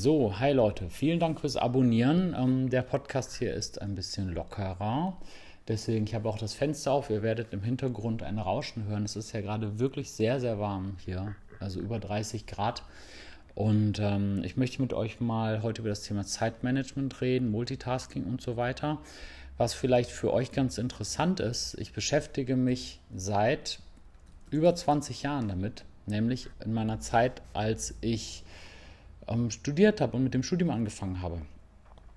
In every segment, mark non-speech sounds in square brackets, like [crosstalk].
So, hi Leute, vielen Dank fürs Abonnieren. Ähm, der Podcast hier ist ein bisschen lockerer. Deswegen, ich habe auch das Fenster auf. Ihr werdet im Hintergrund ein Rauschen hören. Es ist ja gerade wirklich sehr, sehr warm hier. Also über 30 Grad. Und ähm, ich möchte mit euch mal heute über das Thema Zeitmanagement reden, Multitasking und so weiter. Was vielleicht für euch ganz interessant ist, ich beschäftige mich seit über 20 Jahren damit, nämlich in meiner Zeit, als ich ähm, studiert habe und mit dem Studium angefangen habe.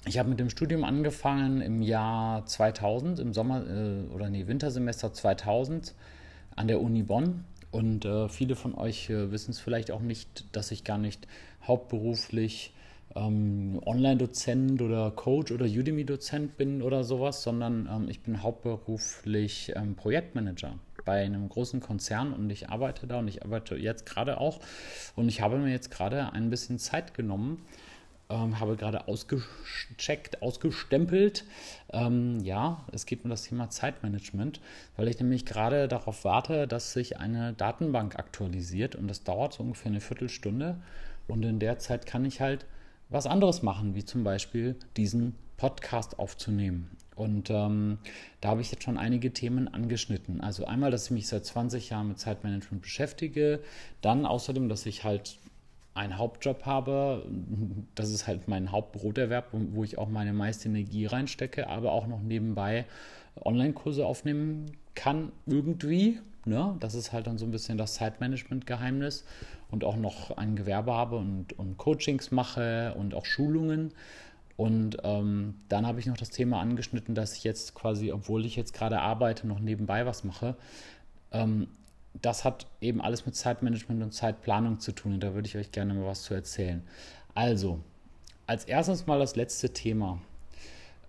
Ich habe mit dem Studium angefangen im Jahr 2000, im Sommer äh, oder nee, Wintersemester 2000 an der Uni Bonn. Und äh, viele von euch äh, wissen es vielleicht auch nicht, dass ich gar nicht hauptberuflich ähm, Online-Dozent oder Coach oder Udemy-Dozent bin oder sowas, sondern ähm, ich bin hauptberuflich ähm, Projektmanager bei einem großen Konzern und ich arbeite da und ich arbeite jetzt gerade auch und ich habe mir jetzt gerade ein bisschen Zeit genommen, ähm, habe gerade ausgecheckt, ausgestempelt. Ähm, ja, es geht um das Thema Zeitmanagement, weil ich nämlich gerade darauf warte, dass sich eine Datenbank aktualisiert und das dauert so ungefähr eine Viertelstunde und in der Zeit kann ich halt was anderes machen, wie zum Beispiel diesen Podcast aufzunehmen. Und ähm, da habe ich jetzt schon einige Themen angeschnitten. Also einmal, dass ich mich seit 20 Jahren mit Zeitmanagement beschäftige, dann außerdem, dass ich halt einen Hauptjob habe, das ist halt mein Hauptbroterwerb, wo ich auch meine meiste Energie reinstecke, aber auch noch nebenbei Online-Kurse aufnehmen kann irgendwie. Ne? Das ist halt dann so ein bisschen das Zeitmanagement-Geheimnis und auch noch ein Gewerbe habe und, und Coachings mache und auch Schulungen. Und ähm, dann habe ich noch das Thema angeschnitten, dass ich jetzt quasi, obwohl ich jetzt gerade arbeite, noch nebenbei was mache. Ähm, das hat eben alles mit Zeitmanagement und Zeitplanung zu tun und da würde ich euch gerne mal was zu erzählen. Also, als erstes mal das letzte Thema.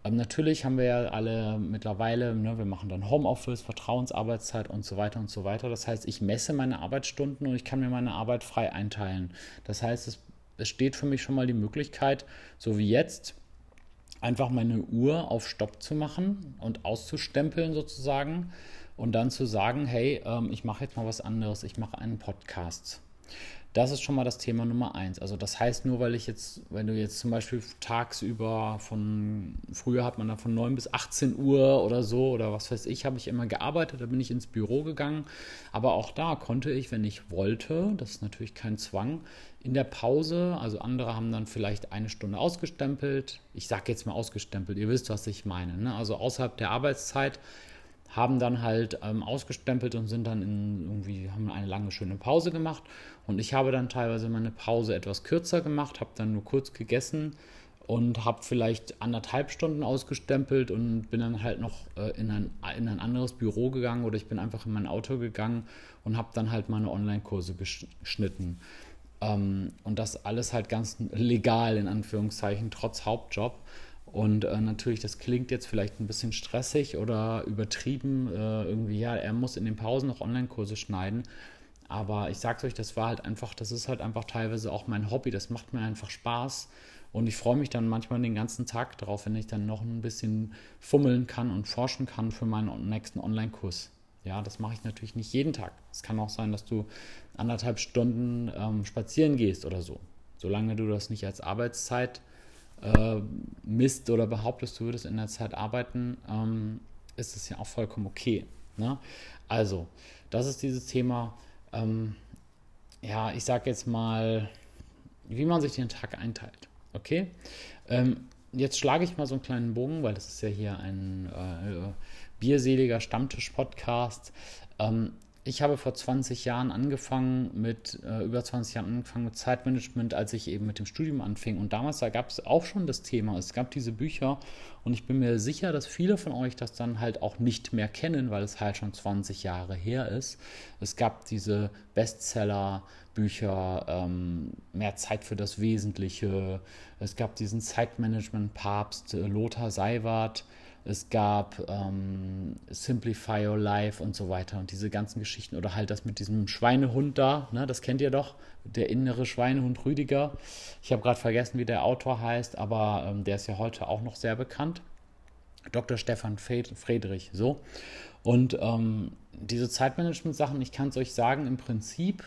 Ähm, natürlich haben wir ja alle mittlerweile, ne, wir machen dann Homeoffice, Vertrauensarbeitszeit und so weiter und so weiter. Das heißt, ich messe meine Arbeitsstunden und ich kann mir meine Arbeit frei einteilen. Das heißt, es, es steht für mich schon mal die Möglichkeit, so wie jetzt, einfach meine Uhr auf Stopp zu machen und auszustempeln sozusagen und dann zu sagen, hey, ähm, ich mache jetzt mal was anderes, ich mache einen Podcast. Das ist schon mal das Thema Nummer eins. Also das heißt nur, weil ich jetzt, wenn du jetzt zum Beispiel tagsüber von, früher hat man da von 9 bis 18 Uhr oder so oder was weiß ich, habe ich immer gearbeitet, da bin ich ins Büro gegangen. Aber auch da konnte ich, wenn ich wollte, das ist natürlich kein Zwang, in der Pause, also andere haben dann vielleicht eine Stunde ausgestempelt. Ich sage jetzt mal ausgestempelt, ihr wisst, was ich meine. Ne? Also außerhalb der Arbeitszeit haben dann halt ähm, ausgestempelt und sind dann in irgendwie, haben eine lange schöne Pause gemacht. Und ich habe dann teilweise meine Pause etwas kürzer gemacht, habe dann nur kurz gegessen und habe vielleicht anderthalb Stunden ausgestempelt und bin dann halt noch äh, in, ein, in ein anderes Büro gegangen oder ich bin einfach in mein Auto gegangen und habe dann halt meine Online-Kurse geschnitten. Ähm, und das alles halt ganz legal in Anführungszeichen, trotz Hauptjob. Und äh, natürlich, das klingt jetzt vielleicht ein bisschen stressig oder übertrieben. Äh, irgendwie, ja, er muss in den Pausen noch Online-Kurse schneiden. Aber ich sag's euch, das war halt einfach, das ist halt einfach teilweise auch mein Hobby. Das macht mir einfach Spaß. Und ich freue mich dann manchmal den ganzen Tag darauf, wenn ich dann noch ein bisschen fummeln kann und forschen kann für meinen nächsten Online-Kurs. Ja, das mache ich natürlich nicht jeden Tag. Es kann auch sein, dass du anderthalb Stunden ähm, spazieren gehst oder so. Solange du das nicht als Arbeitszeit äh, misst oder behauptest, du würdest in der Zeit arbeiten, ähm, ist es ja auch vollkommen okay. Ne? Also, das ist dieses Thema, ähm, ja, ich sage jetzt mal, wie man sich den Tag einteilt. Okay? Ähm, jetzt schlage ich mal so einen kleinen Bogen, weil das ist ja hier ein äh, bierseliger Stammtisch-Podcast. Ähm, ich habe vor 20 Jahren angefangen mit, äh, über 20 Jahren angefangen mit Zeitmanagement, als ich eben mit dem Studium anfing. Und damals, da gab es auch schon das Thema. Es gab diese Bücher und ich bin mir sicher, dass viele von euch das dann halt auch nicht mehr kennen, weil es halt schon 20 Jahre her ist. Es gab diese Bestseller-Bücher, ähm, mehr Zeit für das Wesentliche. Es gab diesen Zeitmanagement-Papst äh, Lothar Seiwert es gab ähm, Simplify Your Life und so weiter und diese ganzen Geschichten oder halt das mit diesem Schweinehund da, ne, das kennt ihr doch, der innere Schweinehund Rüdiger. Ich habe gerade vergessen, wie der Autor heißt, aber ähm, der ist ja heute auch noch sehr bekannt. Dr. Stefan Friedrich, so. Und ähm, diese Zeitmanagement-Sachen, ich kann es euch sagen, im Prinzip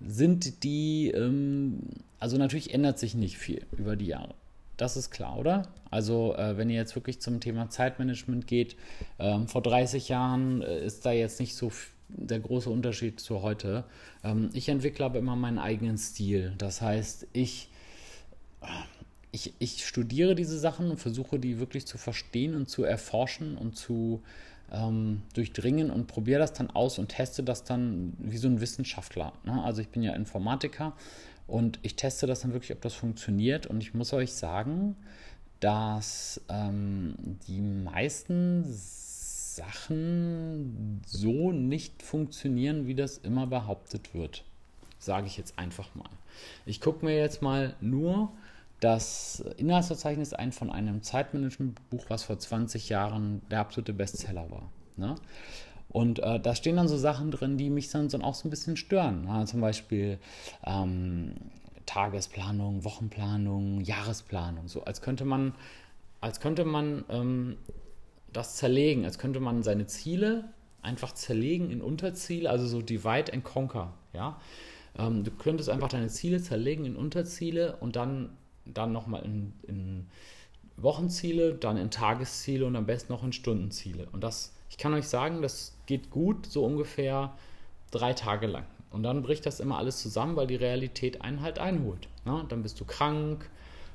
sind die, ähm, also natürlich ändert sich nicht viel über die Jahre. Das ist klar, oder? Also, äh, wenn ihr jetzt wirklich zum Thema Zeitmanagement geht, ähm, vor 30 Jahren äh, ist da jetzt nicht so der große Unterschied zu heute. Ähm, ich entwickle aber immer meinen eigenen Stil. Das heißt, ich, ich, ich studiere diese Sachen und versuche die wirklich zu verstehen und zu erforschen und zu ähm, durchdringen und probiere das dann aus und teste das dann wie so ein Wissenschaftler. Ne? Also ich bin ja Informatiker und ich teste das dann wirklich, ob das funktioniert. Und ich muss euch sagen, dass ähm, die meisten Sachen so nicht funktionieren, wie das immer behauptet wird. Sage ich jetzt einfach mal. Ich gucke mir jetzt mal nur das Inhaltsverzeichnis ein von einem Zeitmanagement-Buch, was vor 20 Jahren der absolute Bestseller war. Ne? Und äh, da stehen dann so Sachen drin, die mich dann, dann auch so ein bisschen stören. Ja, zum Beispiel ähm, Tagesplanung, Wochenplanung, Jahresplanung. So als könnte man, als könnte man ähm, das zerlegen, als könnte man seine Ziele einfach zerlegen in Unterziele, also so divide and conquer. Ja? Ähm, du könntest einfach deine Ziele zerlegen in Unterziele und dann, dann nochmal in, in Wochenziele, dann in Tagesziele und am besten noch in Stundenziele. Und das, ich kann euch sagen, das geht gut, so ungefähr drei Tage lang. Und dann bricht das immer alles zusammen, weil die Realität einen halt einholt. Ne? Dann bist du krank,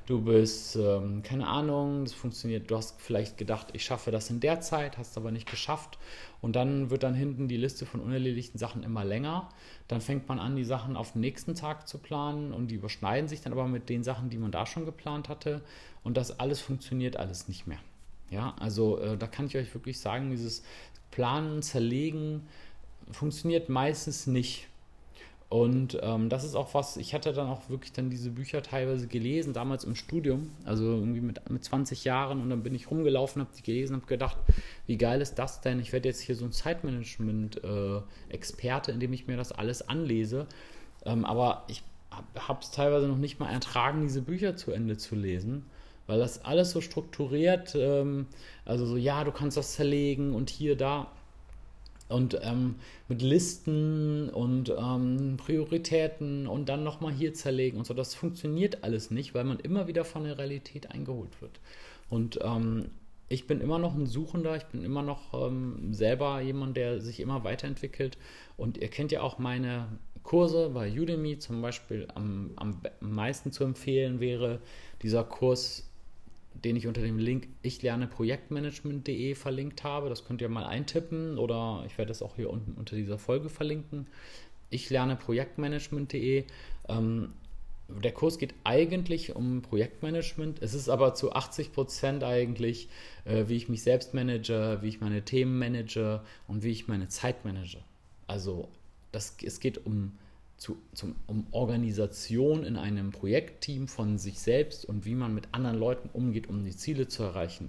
du bist, ähm, keine Ahnung, das funktioniert, du hast vielleicht gedacht, ich schaffe das in der Zeit, hast aber nicht geschafft. Und dann wird dann hinten die Liste von unerledigten Sachen immer länger. Dann fängt man an, die Sachen auf den nächsten Tag zu planen und die überschneiden sich dann aber mit den Sachen, die man da schon geplant hatte. Und das alles funktioniert alles nicht mehr. Ja, also äh, da kann ich euch wirklich sagen, dieses Planen, Zerlegen funktioniert meistens nicht. Und ähm, das ist auch was, ich hatte dann auch wirklich dann diese Bücher teilweise gelesen, damals im Studium, also irgendwie mit, mit 20 Jahren und dann bin ich rumgelaufen, habe die gelesen, habe gedacht, wie geil ist das denn? Ich werde jetzt hier so ein Zeitmanagement-Experte, äh, indem ich mir das alles anlese. Ähm, aber ich habe es teilweise noch nicht mal ertragen, diese Bücher zu Ende zu lesen weil das alles so strukturiert, ähm, also so, ja, du kannst das zerlegen und hier, da und ähm, mit Listen und ähm, Prioritäten und dann nochmal hier zerlegen und so. Das funktioniert alles nicht, weil man immer wieder von der Realität eingeholt wird. Und ähm, ich bin immer noch ein Suchender, ich bin immer noch ähm, selber jemand, der sich immer weiterentwickelt. Und ihr kennt ja auch meine Kurse bei Udemy, zum Beispiel am, am meisten zu empfehlen wäre dieser Kurs den ich unter dem Link ich lerne Projektmanagement.de verlinkt habe. Das könnt ihr mal eintippen oder ich werde es auch hier unten unter dieser Folge verlinken. Ich lerne Projektmanagement.de. Ähm, der Kurs geht eigentlich um Projektmanagement. Es ist aber zu 80 Prozent eigentlich, äh, wie ich mich selbst manage, wie ich meine Themen manage und wie ich meine Zeit manage. Also das, es geht um zu, zum, um Organisation in einem Projektteam von sich selbst und wie man mit anderen Leuten umgeht, um die Ziele zu erreichen.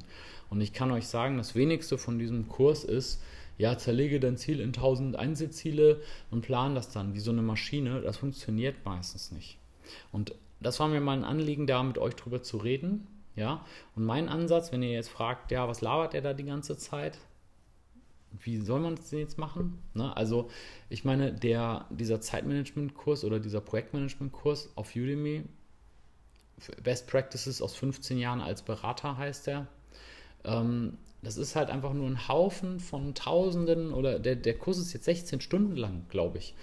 Und ich kann euch sagen, das wenigste von diesem Kurs ist, ja, zerlege dein Ziel in 1000 Einzelziele und plan das dann wie so eine Maschine. Das funktioniert meistens nicht. Und das war mir mal ein Anliegen, da mit euch drüber zu reden. Ja, und mein Ansatz, wenn ihr jetzt fragt, ja, was labert er da die ganze Zeit? Wie soll man das denn jetzt machen? Ne? Also, ich meine, der, dieser Zeitmanagement-Kurs oder dieser Projektmanagement-Kurs auf Udemy, Best Practices aus 15 Jahren als Berater heißt der. Ähm, das ist halt einfach nur ein Haufen von Tausenden oder der, der Kurs ist jetzt 16 Stunden lang, glaube ich.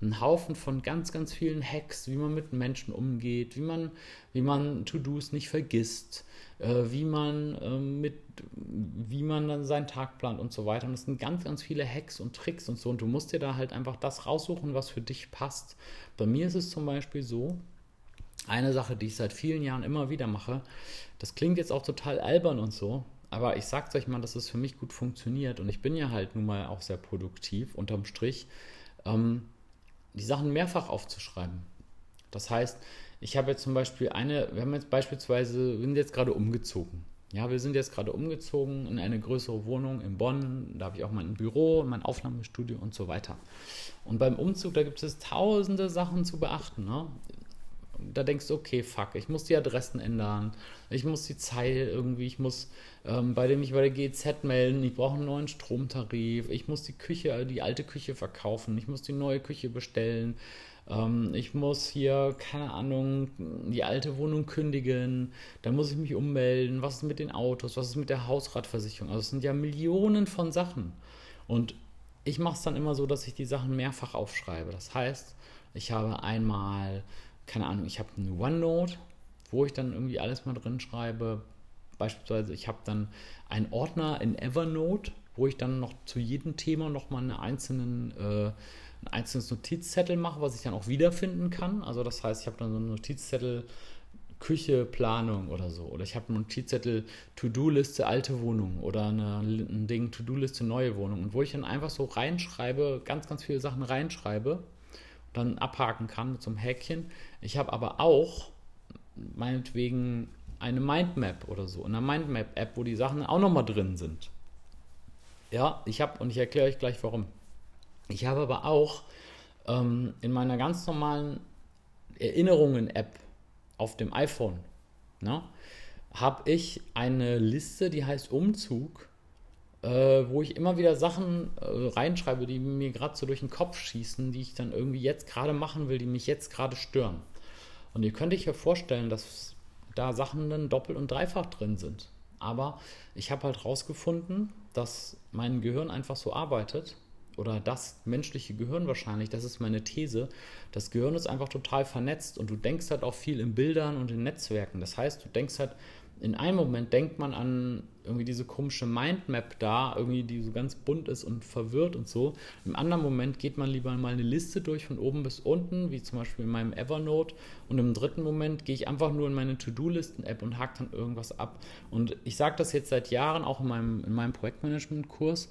Ein Haufen von ganz, ganz vielen Hacks, wie man mit Menschen umgeht, wie man, wie man To-Dos nicht vergisst, äh, wie man äh, mit, wie man dann seinen Tag plant und so weiter. Und es sind ganz, ganz viele Hacks und Tricks und so. Und du musst dir da halt einfach das raussuchen, was für dich passt. Bei mir ist es zum Beispiel so, eine Sache, die ich seit vielen Jahren immer wieder mache, das klingt jetzt auch total albern und so, aber ich sag's euch mal, dass es für mich gut funktioniert und ich bin ja halt nun mal auch sehr produktiv unterm Strich, ähm, die Sachen mehrfach aufzuschreiben. Das heißt, ich habe jetzt zum Beispiel eine, wir haben jetzt beispielsweise, wir sind jetzt gerade umgezogen. Ja, wir sind jetzt gerade umgezogen in eine größere Wohnung in Bonn. Da habe ich auch mein Büro, mein Aufnahmestudio und so weiter. Und beim Umzug, da gibt es tausende Sachen zu beachten. Ne? Da denkst du, okay, fuck, ich muss die Adressen ändern, ich muss die Zeit irgendwie, ich muss ähm, bei dem ich bei der GZ melden, ich brauche einen neuen Stromtarif, ich muss die Küche, die alte Küche verkaufen, ich muss die neue Küche bestellen, Ähm, ich muss hier, keine Ahnung, die alte Wohnung kündigen, dann muss ich mich ummelden, was ist mit den Autos, was ist mit der Hausratversicherung. Also es sind ja Millionen von Sachen. Und ich mache es dann immer so, dass ich die Sachen mehrfach aufschreibe. Das heißt, ich habe einmal, keine Ahnung, ich habe eine OneNote, wo ich dann irgendwie alles mal drin schreibe. Beispielsweise, ich habe dann einen Ordner in Evernote, wo ich dann noch zu jedem Thema nochmal eine einzelnen, äh, ein einzelnes Notizzettel mache, was ich dann auch wiederfinden kann. Also das heißt, ich habe dann so einen Notizzettel Küche, Planung oder so. Oder ich habe einen Notizzettel To-Do-Liste alte Wohnung oder eine, ein Ding To-Do-Liste neue Wohnung. Und wo ich dann einfach so reinschreibe, ganz, ganz viele Sachen reinschreibe dann abhaken kann mit so einem Häkchen. Ich habe aber auch meinetwegen eine Mindmap oder so. Eine Mindmap-App, wo die Sachen auch nochmal drin sind. Ja, ich habe, und ich erkläre euch gleich warum. Ich habe aber auch ähm, in meiner ganz normalen Erinnerungen-App auf dem iPhone, ne, habe ich eine Liste, die heißt Umzug, äh, wo ich immer wieder Sachen äh, reinschreibe, die mir gerade so durch den Kopf schießen, die ich dann irgendwie jetzt gerade machen will, die mich jetzt gerade stören. Und ihr könnt euch ja vorstellen, dass da Sachen dann doppelt und dreifach drin sind. Aber ich habe halt rausgefunden, dass mein Gehirn einfach so arbeitet, oder das menschliche Gehirn wahrscheinlich, das ist meine These, das Gehirn ist einfach total vernetzt und du denkst halt auch viel in Bildern und in Netzwerken. Das heißt, du denkst halt, in einem Moment denkt man an irgendwie diese komische Mindmap da, irgendwie, die so ganz bunt ist und verwirrt und so. Im anderen Moment geht man lieber mal eine Liste durch von oben bis unten, wie zum Beispiel in meinem Evernote. Und im dritten Moment gehe ich einfach nur in meine To-Do-Listen-App und hake dann irgendwas ab. Und ich sage das jetzt seit Jahren auch in meinem, in meinem Projektmanagement-Kurs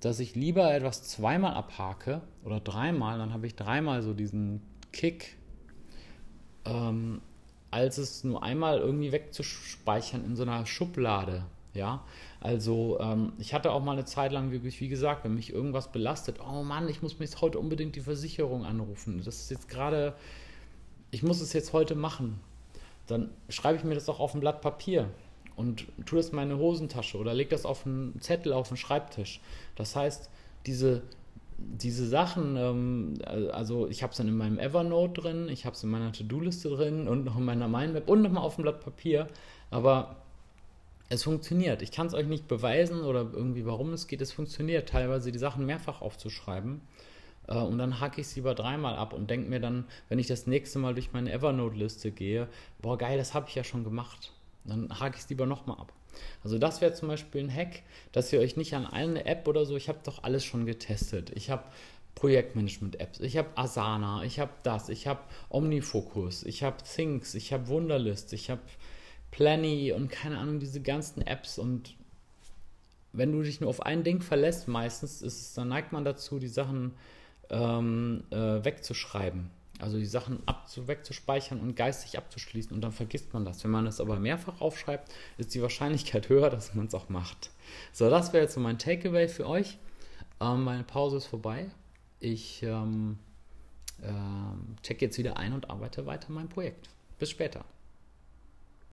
dass ich lieber etwas zweimal abhake oder dreimal, dann habe ich dreimal so diesen Kick, ähm, als es nur einmal irgendwie wegzuspeichern in so einer Schublade. Ja, also ähm, ich hatte auch mal eine Zeit lang wirklich, wie gesagt, wenn mich irgendwas belastet, oh Mann, ich muss mir jetzt heute unbedingt die Versicherung anrufen. Das ist jetzt gerade, ich muss es jetzt heute machen. Dann schreibe ich mir das auch auf ein Blatt Papier und tue das in meine Hosentasche oder lege das auf einen Zettel auf den Schreibtisch. Das heißt, diese, diese Sachen, ähm, also ich habe es dann in meinem Evernote drin, ich habe es in meiner To-Do-Liste drin und noch in meiner Mindmap und nochmal auf dem Blatt Papier, aber es funktioniert. Ich kann es euch nicht beweisen oder irgendwie, warum es geht. Es funktioniert, teilweise die Sachen mehrfach aufzuschreiben. Äh, und dann hacke ich sie über dreimal ab und denke mir dann, wenn ich das nächste Mal durch meine Evernote-Liste gehe, boah, geil, das habe ich ja schon gemacht. Dann hake ich es lieber nochmal ab. Also das wäre zum Beispiel ein Hack, dass ihr euch nicht an eine App oder so, ich habe doch alles schon getestet. Ich habe Projektmanagement-Apps, ich habe Asana, ich habe das, ich habe Omnifocus, ich habe Things, ich habe Wunderlist, ich habe Planny und keine Ahnung, diese ganzen Apps und wenn du dich nur auf ein Ding verlässt, meistens ist es, dann neigt man dazu, die Sachen ähm, äh, wegzuschreiben. Also die Sachen wegzuspeichern und geistig abzuschließen und dann vergisst man das. Wenn man es aber mehrfach aufschreibt, ist die Wahrscheinlichkeit [laughs] höher, dass man es auch macht. So, das wäre jetzt so mein Takeaway für euch. Ähm, meine Pause ist vorbei. Ich ähm, ähm, check jetzt wieder ein und arbeite weiter an meinem Projekt. Bis später.